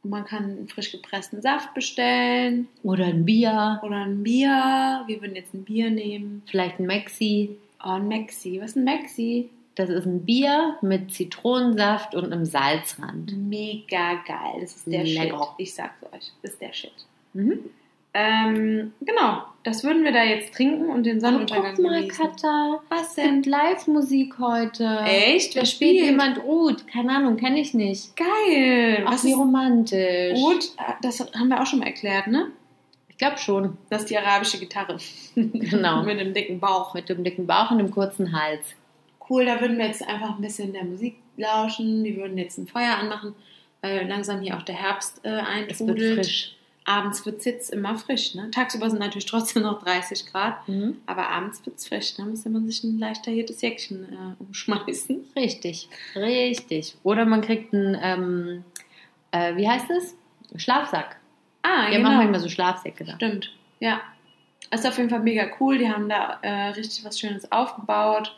Und man kann einen frisch gepressten Saft bestellen Oder ein Bier. oder ein Bier. Wir würden jetzt ein Bier nehmen. Vielleicht ein Maxi. Oh, ein Maxi. Was ist ein Maxi? Das ist ein Bier mit Zitronensaft und einem Salzrand. Mega geil. Das ist der Lecker. Shit. Ich sag's euch. Das ist der Shit. Mhm. Ähm, genau. Das würden wir da jetzt trinken und den Sonnenuntergang guck mal, genießen. Katha. Was Es gibt Live-Musik heute. Echt? Wer spielt spielt? jemand Ud. Keine Ahnung, kenne ich nicht. Geil. Ach, Was wie ist romantisch. gut? Das haben wir auch schon mal erklärt, ne? Ich glaube schon. Das ist die arabische Gitarre. Genau. Mit dem dicken Bauch. Mit dem dicken Bauch und dem kurzen Hals. Cool, da würden wir jetzt einfach ein bisschen der Musik lauschen. Wir würden jetzt ein Feuer anmachen, weil langsam hier auch der Herbst äh, Es wird eintrudelt. frisch. Abends wird es jetzt immer frisch. Ne? Tagsüber sind natürlich trotzdem noch 30 Grad, Mhm. aber abends wird es frisch. Da müsste man sich ein leicht tailliertes Jäckchen äh, umschmeißen. Richtig, richtig. Oder man kriegt einen, ähm, äh, wie heißt es? Schlafsack. Ah, Wir genau. machen immer so Schlafsäcke da. Stimmt, ja. Ist auf jeden Fall mega cool. Die haben da äh, richtig was Schönes aufgebaut.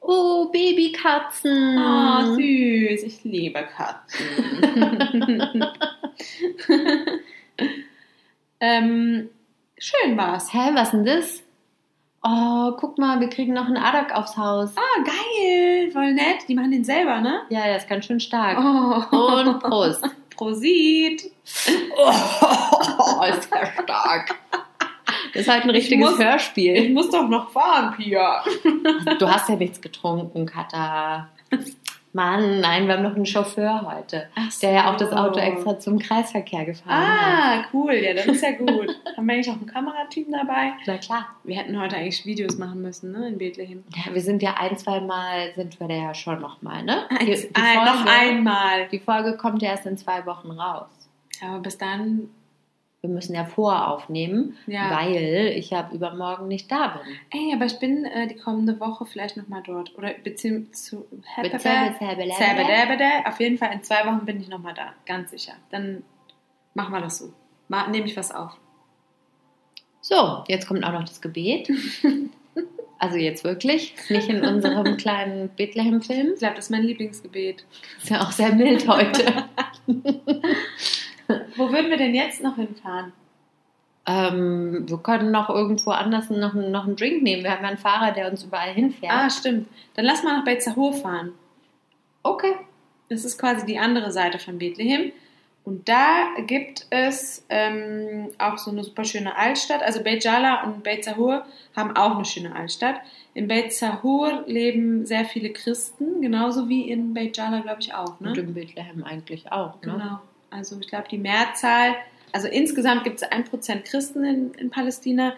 Oh, Babykatzen. Oh, süß. Ich liebe Katzen. ähm, schön war's. Hä, was denn das? Oh, guck mal, wir kriegen noch einen Adak aufs Haus. Ah, geil. Voll nett. Die machen den selber, ne? Ja, der ist ganz schön stark. Oh. Und Prost. Prosit. Oh, ist der stark. Das ist halt ein richtiges muss- Ich Hörspiel. muss doch noch fahren, Pia. Du hast ja nichts getrunken, Katha. Mann, nein, wir haben noch einen Chauffeur heute, so. der ja auch das Auto extra zum Kreisverkehr gefahren hat. Ah, cool. Ja, das ist ja gut. Haben wir eigentlich auch einen Kamerateam dabei? Na klar. Wir hätten heute eigentlich Videos machen müssen, ne? In Bethlehem. Ja, wir sind ja ein, zwei Mal, sind wir da ja schon nochmal, ne? Eins, ein, noch einmal. Die Folge kommt ja erst in zwei Wochen raus. Aber bis dann Wir müssen ja voraufnehmen, Ja. weil ich ja übermorgen nicht da bin. Ey, aber ich bin äh, die kommende Woche vielleicht nochmal dort. Oder beziehungsweise. Auf jeden Fall in zwei Wochen bin ich nochmal da, ganz sicher. Dann machen wir das so. Nehme ich was auf. So, jetzt kommt auch noch das Gebet. Also jetzt wirklich, nicht in unserem kleinen Bethlehem-Film. Ich glaube, das ist mein Lieblingsgebet. Ist ja auch sehr mild heute. Wo würden wir denn jetzt noch hinfahren? ähm, wir können noch irgendwo anders noch, noch einen Drink nehmen. Wir haben ja einen Fahrer, der uns überall hinfährt. Ah, stimmt. Dann lass mal nach Beit Zahur fahren. okay. Das ist quasi die andere Seite von Bethlehem. Und da gibt es ähm, auch so eine super schöne Altstadt. Also Beit Jala und Beit Zahur haben auch eine schöne Altstadt. In Beit Zahur leben sehr viele Christen, genauso wie in Beit Jala, glaube ich, auch. Ne? Und in Bethlehem eigentlich auch. Ne? Genau. Also ich glaube, die Mehrzahl, also insgesamt gibt es 1% Christen in, in Palästina.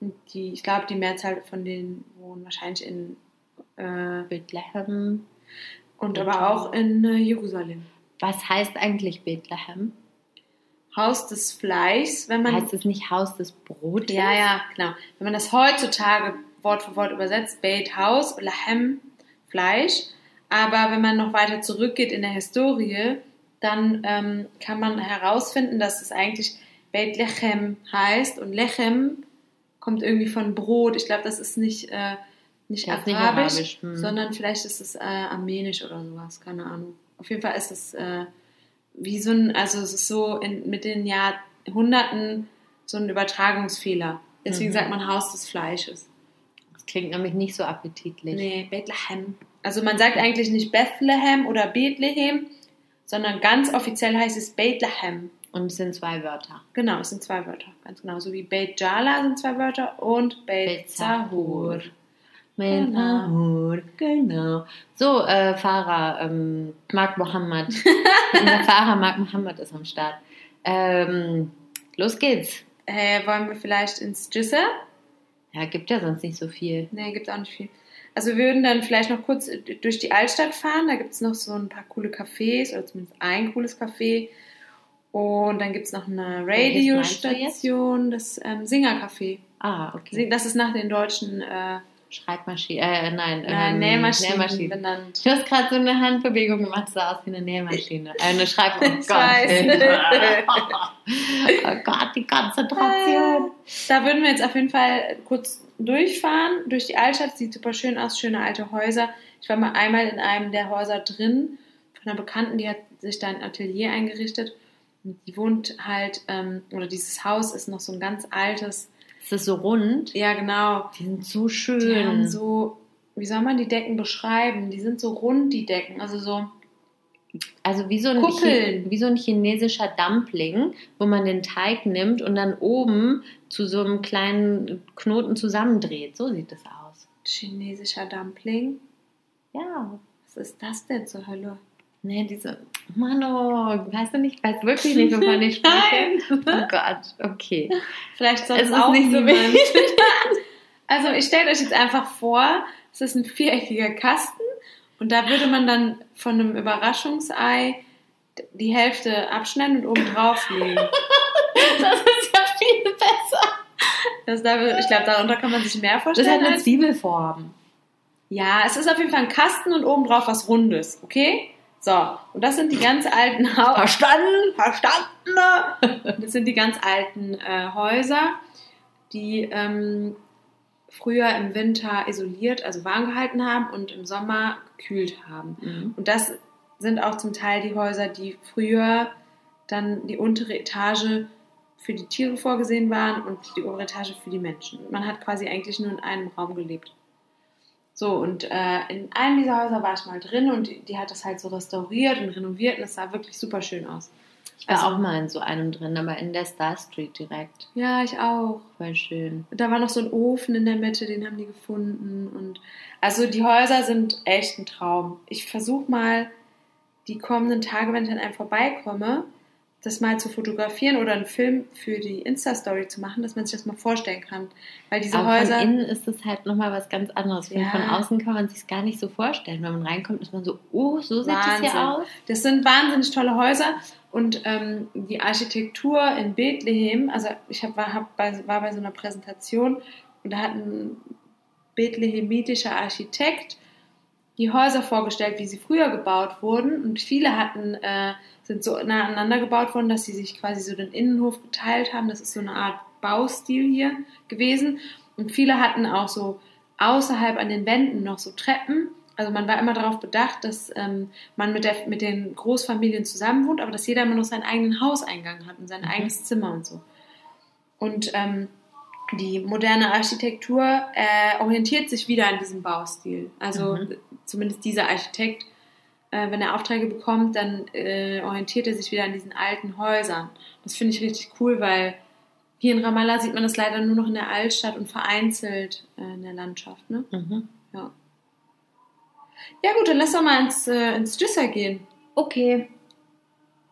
Und die, ich glaube, die Mehrzahl von denen wohnen wahrscheinlich in äh, Bethlehem. und aber auch in äh, Jerusalem. Was heißt eigentlich Bethlehem? Haus des Fleischs, wenn man heißt es nicht Haus des Brotes? Ja, ja, genau. Wenn man das heutzutage Wort für Wort übersetzt, Beit Haus, Lahem, Fleisch. Aber wenn man noch weiter zurückgeht in der Historie, dann ähm, kann man herausfinden, dass es eigentlich Beit Lechem heißt. Und Lechem kommt irgendwie von Brot. Ich glaube, das ist nicht, äh, nicht ist nicht arabisch, arabisch, hm. sondern vielleicht ist es äh, armenisch oder sowas. Keine Ahnung. Auf jeden Fall ist es äh, wie so ein, also es ist so in, mit den Jahrhunderten so ein Übertragungsfehler. Deswegen Mhm. sagt man Haus des Fleisches. Das klingt nämlich nicht so appetitlich. Nee, Bethlehem. Also man sagt eigentlich nicht Bethlehem oder Bethlehem, sondern ganz offiziell heißt es Bethlehem. Und es sind zwei Wörter. Genau, es sind zwei Wörter. Ganz genau. So wie Beit Jala sind zwei Wörter und Beit Zahur. Genau. genau. So, äh, Fahrer, ähm, Mark Mohammed. Unser Fahrer Mark Mohammed ist am Start. Ähm, los geht's. Äh, wollen wir vielleicht ins Jisr? Ja, gibt ja sonst nicht so viel. Nee, gibt auch nicht viel. Also wir würden dann vielleicht noch kurz durch die Altstadt fahren. Da gibt es noch so ein paar coole Cafés oder zumindest ein cooles Café. Und dann gibt es noch eine? Radiostation, das ähm, Singer-Café. Ah, okay. Das ist nach den deutschen äh, Schreibmaschine, äh, nein, äh, ähm, Nähmaschinen Nähmaschine. benannt. Du hast gerade so eine Handbewegung gemacht, das sah aus wie eine Nähmaschine. Äh, eine Schreib... Oh Gott. oh Gott, die Konzentration. Da würden wir jetzt auf jeden Fall kurz durchfahren. Durch die Altstadt sieht super schön aus, schöne alte Häuser. Ich war mal einmal in einem der Häuser drin von einer Bekannten, die hat sich da ein Atelier eingerichtet. Und die wohnt halt, ähm, oder dieses Haus ist noch so ein ganz altes. Ist das so rund? Ja, genau. Die sind so Die schön. haben so, wie soll man die Decken beschreiben? Die sind so rund, die Decken. Also so, Also wie so, ein Kuppeln. Wie so ein chinesischer Dumpling, wo man den Teig nimmt und dann oben zu so einem kleinen Knoten zusammendreht. So sieht das aus. chinesischer Dumpling. Ja. Was ist das denn zur Hölle? Nee, diese. Mano, weißt du nicht, weißt wirklich nicht, wovon ich spreche? Oh Gott, okay. Vielleicht sonst Es ist auch nicht so wichtig. Also ich stelle euch jetzt einfach vor, es ist ein viereckiger Kasten und da würde man dann von einem Überraschungsei die Hälfte abschneiden und oben drauf legen. Das ist ja viel besser. Das da, ich glaube, darunter kann man sich mehr Das vorstellen. hat eine als- Zwiebelform. ja, es ist auf jeden Fall ein Kasten und oben drauf was Rundes, okay? So, und das sind die ganz alten Hau Verstanden? Verstanden! Das sind die ganz alten äh, Häuser, die ähm, früher im Winter isoliert, also warm gehalten haben und im Sommer gekühlt haben. Mhm. Und das sind auch zum Teil die Häuser, die früher dann die untere Etage für die Tiere vorgesehen waren und die obere Etage für die Menschen. Man hat quasi eigentlich nur in einem Raum gelebt. So, und äh, in einem dieser Häuser war ich mal drin und die, die hat das halt so restauriert und renoviert und es sah wirklich super schön aus. Ich war auch mal in so einem drin, aber in der Star Street direkt. Ja, ich auch. Voll schön. Da war noch so ein Ofen in der Mitte, den haben die gefunden. Und also die Häuser sind echt ein Traum. Ich versuche mal die kommenden Tage, wenn ich an einem vorbeikomme, das mal zu fotografieren oder einen Film für die Insta-Story zu machen, dass man sich das mal vorstellen kann. Weil diese Aber Häuser. von innen ist es halt nochmal was ganz anderes. Von- Ja. Von außen kann man sich gar nicht so vorstellen. Wenn man reinkommt, ist man so, oh, so sieht das Wahnsinn. hier aus. Das sind wahnsinnig tolle Häuser Und ähm, die Architektur in Bethlehem, also ich hab, war, hab bei, war bei so einer Präsentation und da hat ein bethlehemitischer Architekt die Häuser vorgestellt, wie sie früher gebaut wurden. Und viele hatten, äh, sind so nah aneinander gebaut worden, dass sie sich quasi so den Innenhof geteilt haben. Das ist so eine Art Baustil hier gewesen. Und viele hatten auch so außerhalb an den Wänden noch so Treppen. Also man war immer darauf bedacht, dass ähm, man mit, der, mit den Großfamilien zusammen wohnt, aber dass jeder immer noch seinen eigenen Hauseingang hat und sein Mhm. eigenes Zimmer und so. Und ähm, die moderne Architektur äh, orientiert sich wieder an diesem Baustil. Also Mhm. zumindest dieser Architekt, äh, wenn er Aufträge bekommt, dann äh, orientiert er sich wieder an diesen alten Häusern. Das finde ich richtig cool, weil hier in Ramallah sieht man das leider nur noch in der Altstadt und vereinzelt äh, in der Landschaft. Ne? Mhm. Ja. gut, dann lass doch mal ins, äh, ins Jisser gehen. Okay.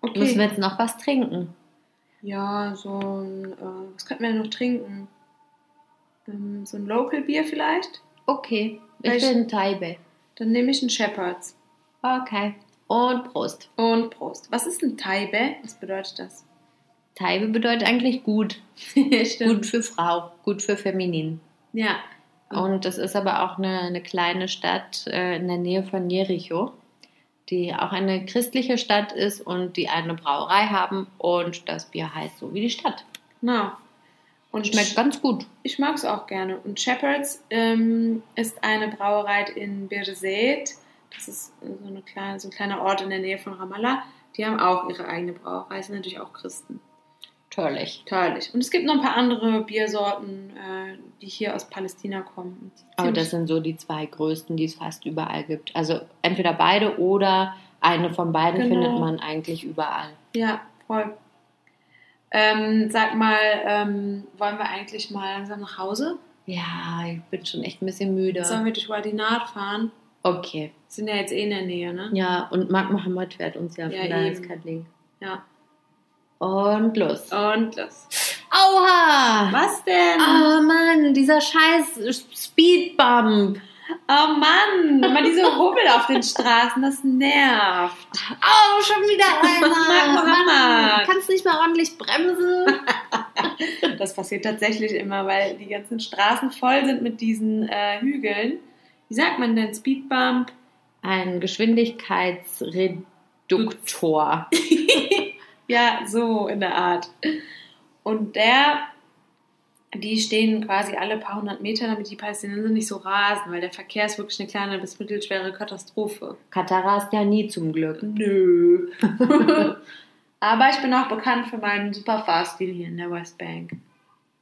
Okay. Müssen wir jetzt noch was trinken? Ja, so ein, äh, was könnten wir denn noch trinken? Ähm, so ein Local Bier vielleicht? Okay. Ich Welch- bin Taibe. Dann nehme ich einen Shepherd's. Okay. Und Prost. Und Prost. Was ist ein Taibe? Was bedeutet das? Taibe bedeutet eigentlich gut. Gut für Frau, gut für feminin. Ja. Und das ist aber auch eine, eine kleine Stadt äh, in der Nähe von Jericho, die auch eine christliche Stadt ist und die eine Brauerei haben und das Bier heißt so wie die Stadt. Genau. Und Schmeckt ganz gut. Ich mag es auch gerne. Und Shepherd's ähm, ist eine Brauerei in Birzeit. Das ist so, eine kleine, so ein kleiner Ort in der Nähe von Ramallah. Die haben auch ihre eigene Brauerei, sind natürlich auch Christen. Törlich. Toll. Und es gibt noch ein paar andere Biersorten, äh, die hier aus Palästina kommen. Aber das sind so die zwei größten, die es fast überall gibt. Also entweder beide oder eine von beiden Genau. findet man eigentlich überall. Ja, voll. Ähm, sag mal, ähm, wollen wir eigentlich mal langsam nach Hause? Ja, ich bin schon echt ein bisschen müde. Sollen wir durch Wadinat fahren? Okay. Sind ja jetzt eh in der Nähe, ne? Ja, und Marc Mohammed fährt uns ja, Ja, von daher ist kein Ding. Ja. Und los. Und los. Aua! Was denn? Oh Mann, dieser scheiß Speedbump. Oh Mann, immer diese Hubbel auf den Straßen, das nervt. Oh, schon wieder einer. Mann, kannst du nicht mal ordentlich bremsen? Das passiert tatsächlich immer, weil die ganzen Straßen voll sind mit diesen äh, Hügeln. Wie sagt man denn? Speedbump? Ein Geschwindigkeitsreduktor. Ja, so in der Art. Und der, die stehen quasi alle paar hundert Meter, damit die Palästinenser nicht so rasen, weil der Verkehr ist wirklich eine kleine bis mittelschwere Katastrophe. Katar rast ja nie zum Glück. Nö. Aber ich bin auch bekannt für meinen super Fahrstil hier in der Westbank.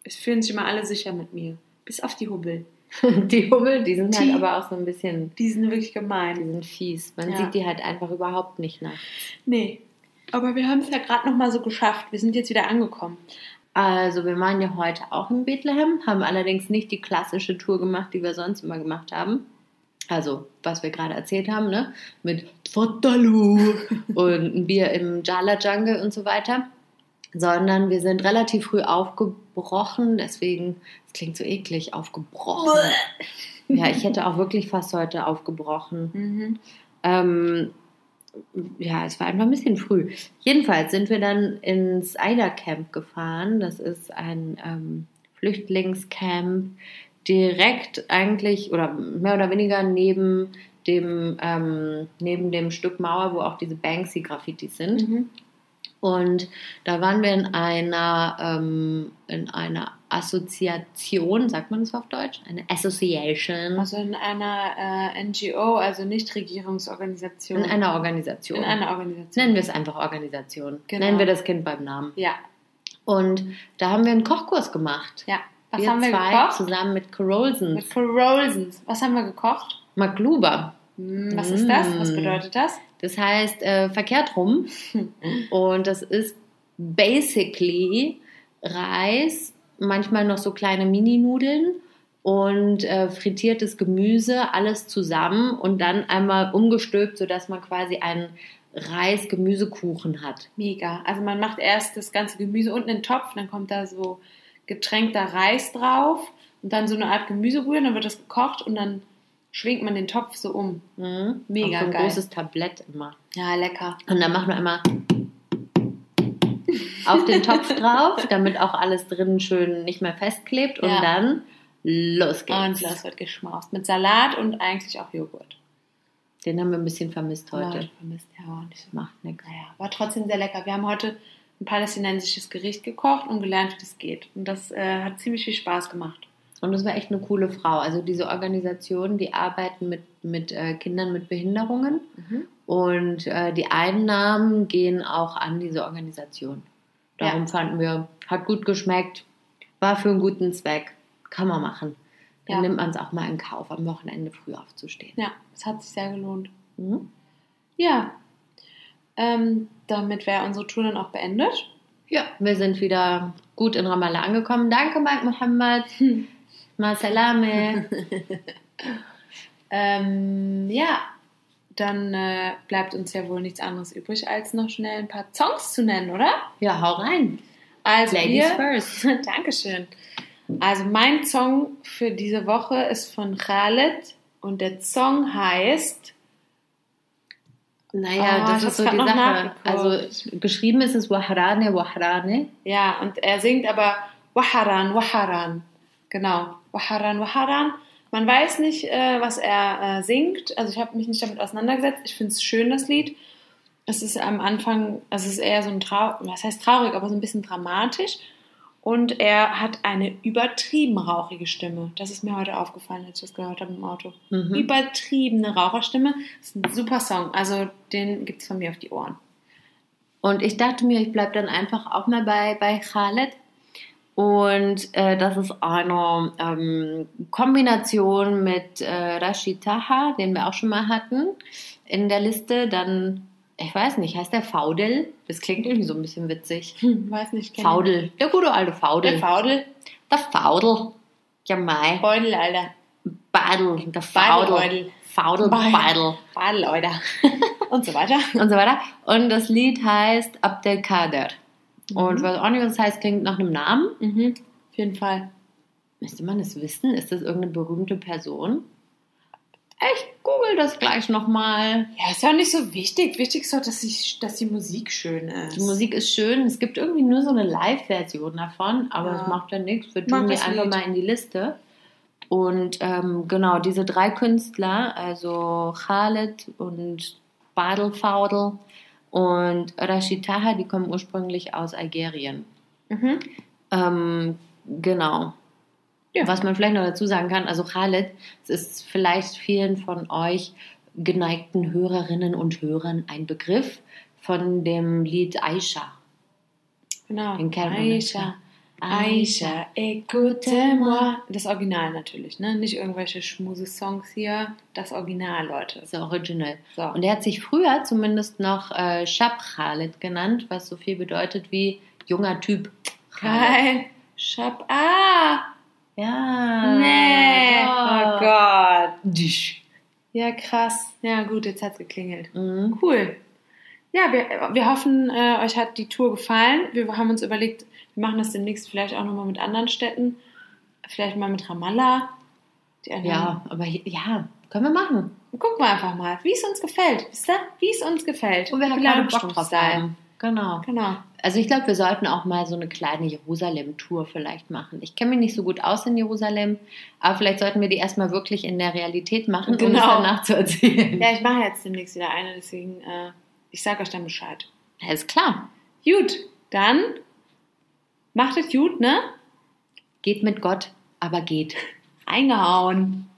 Es fühlen sich immer alle sicher mit mir. Bis auf die Hubbel. Die Hubbel, die sind halt Die- aber auch so ein bisschen, Die sind wirklich die gemein. sind fies. Man Ja. sieht die halt einfach überhaupt nicht nach. Nee. Aber wir haben es ja gerade noch mal so geschafft. Wir sind jetzt wieder angekommen. Also wir waren ja heute auch in Bethlehem, haben allerdings nicht die klassische Tour gemacht, die wir sonst immer gemacht haben. Also, was wir gerade erzählt haben, ne? Mit Tfadalu und ein Bier im Jala Jungle und so weiter. Sondern wir sind relativ früh aufgebrochen, deswegen, es klingt so eklig, aufgebrochen. Ja, ich hätte auch wirklich fast heute aufgebrochen. Mhm. Ähm, ja, es war einfach ein bisschen früh. Jedenfalls sind wir dann ins Eider Camp gefahren. Das ist ein ähm, Flüchtlingscamp direkt eigentlich oder mehr oder weniger neben dem, ähm, neben dem Stück Mauer, wo auch diese Banksy-Graffitis sind. Mhm. Und da waren wir in einer, ähm, in einer Assoziation, sagt man das auf Deutsch? Eine Association. Also in einer äh, NGO, also Nichtregierungsorganisation. in einer Organisation. In einer Organisation. Nennen wir es einfach Organisation. Genau. Nennen wir das Kind beim Namen. Ja, Und da haben wir einen Kochkurs gemacht. ja. Was wir haben wir zwei gekocht? zusammen mit Corolsons. Mit Corolsons. Was haben wir gekocht? Magluba. Hm, was ist das? Was Mm. bedeutet das? Das heißt äh, verkehrt rum. Und das ist basically Reis, manchmal noch so kleine Mini-Nudeln und äh, frittiertes Gemüse, alles zusammen und dann einmal umgestülpt, sodass man quasi einen Reis-Gemüsekuchen hat. Mega. Also man macht erst das ganze Gemüse unten in den Topf, dann kommt da so getränkter Reis drauf und dann so eine Art Gemüsebrühe, dann wird das gekocht und dann schwingt man den Topf so um. Mhm. Mega Auf so ein geil. großes Tablett immer. Ja, lecker. Und dann machen wir einmal auf den Topf drauf, damit auch alles drin schön nicht mehr festklebt und Ja. dann los geht's. Und los wird geschmaust. Mit Salat und eigentlich auch Joghurt. Den haben wir ein bisschen vermisst heute. Oh, vermisst, ja, auch nicht so. Macht nichts. Naja, war trotzdem sehr lecker. Wir haben heute ein palästinensisches Gericht gekocht und gelernt, wie das geht. Und das äh, hat ziemlich viel Spaß gemacht. Und das war echt eine coole Frau. Also diese Organisation, die arbeiten mit, mit äh, Kindern mit Behinderungen und äh, die Einnahmen gehen auch an diese Organisation. Darum Ja. fanden wir, hat gut geschmeckt, war für einen guten Zweck, kann man machen. Dann Ja. nimmt man es auch mal in Kauf, am Wochenende früh aufzustehen. Ja, es hat sich sehr gelohnt. Mhm. Ja, ähm, damit wäre unsere Tour dann auch beendet. Ja, wir sind wieder gut in Ramallah angekommen. Danke, Mike Mohammed. Ma salame. Ähm, ja, dann äh, bleibt uns ja wohl nichts anderes übrig, als noch schnell ein paar Songs zu nennen, oder? Ja, hau rein. Also Ladies wir, first. Dankeschön. Also mein Song für diese Woche ist von Khaled und der Song heißt Naja, Ah, das ist so die Sache. Also geschrieben ist es Wahrane, Wahrane. Ja, und er singt aber Waharan, Waharan. Genau, Waharan, Waharan. Man weiß nicht, äh, was er äh, singt. Also ich habe mich nicht damit auseinandergesetzt. Ich finde es schön, das Lied. Es ist am Anfang, also es ist eher so ein Trau was heißt traurig, aber so ein bisschen dramatisch. Und er hat eine übertrieben rauchige Stimme. Das ist mir heute aufgefallen, als ich das gehört habe im Auto. Mhm. Übertriebene Raucherstimme. Das ist ein super Song. Also den gibt es von mir auf die Ohren. Und ich dachte mir, ich bleibe dann einfach auch mal bei, bei Khaled. Und äh, das ist eine ähm, Kombination mit äh, Rashid Taha, den wir auch schon mal hatten in der Liste. Dann, ich weiß nicht, heißt der Faudel? Das klingt irgendwie so ein bisschen witzig. Hm, weiß nicht. kenn Faudel, der gute alte. Faudel. Der Faudel. Der Faudel. Ja, mei. Beudel, Alter. Badel, der Faudel. Beidel. Faudel. Badel. Badel, Alter. Und so weiter. und so weiter. Und das Lied heißt Abdelkader. Und was auch nicht, was heißt, klingt nach einem Namen. Mhm. Auf jeden Fall. Müsste man das wissen? Ist das irgendeine berühmte Person? Ich google das gleich nochmal. Ja, ist ja auch nicht so wichtig. Wichtig ist doch, dass die, dass die Musik schön ist. Die Musik ist schön. Es gibt irgendwie nur so eine Live-Version davon, aber Ja. es macht ja nichts. Wir tun die einfach mal in die Liste. Und ähm, genau, diese drei Künstler, also Khaled und Badel Faudel und Rashid Taha, die kommen ursprünglich aus Algerien. Mhm. Ähm, genau. Ja. Was man vielleicht noch dazu sagen kann, also Khaled, es ist vielleicht vielen von euch geneigten Hörerinnen und Hörern ein Begriff von dem Lied Aisha. Genau. Nicht, Aisha. Aisha, écoute-moi. Das Original natürlich, ne? Nicht irgendwelche Schmuse-Songs hier. Das Original, Leute. Das original. So. Und er hat sich früher zumindest noch äh, Shab Khaled genannt, was so viel bedeutet wie junger Typ. Geil. Schab. Ah! Ja. Nee. doch. Oh Gott. Ja, krass. Ja, gut, jetzt hat's geklingelt. Mhm. Cool. Ja, wir, wir hoffen, äh, euch hat die Tour gefallen. Wir haben uns überlegt, wir machen das demnächst vielleicht auch nochmal mit anderen Städten. Vielleicht mal mit Ramallah. Ja, aber ja, können wir machen. Gucken wir einfach mal, wie es uns gefällt. Wisst ihr? Wie es uns gefällt. Und wir haben gerade Bock drauf haben. Genau. Genau. Also ich glaube, wir sollten auch mal so eine kleine Jerusalem-Tour vielleicht machen. Ich kenne mich nicht so gut aus in Jerusalem, aber vielleicht sollten wir die erstmal wirklich in der Realität machen, um es Genau. danach zu erzählen. Ja, ich mache jetzt demnächst wieder eine, deswegen, äh, ich sage euch dann Bescheid. Ist klar. Gut, dann macht es gut, ne? Geht mit Gott, aber geht. Eingehauen.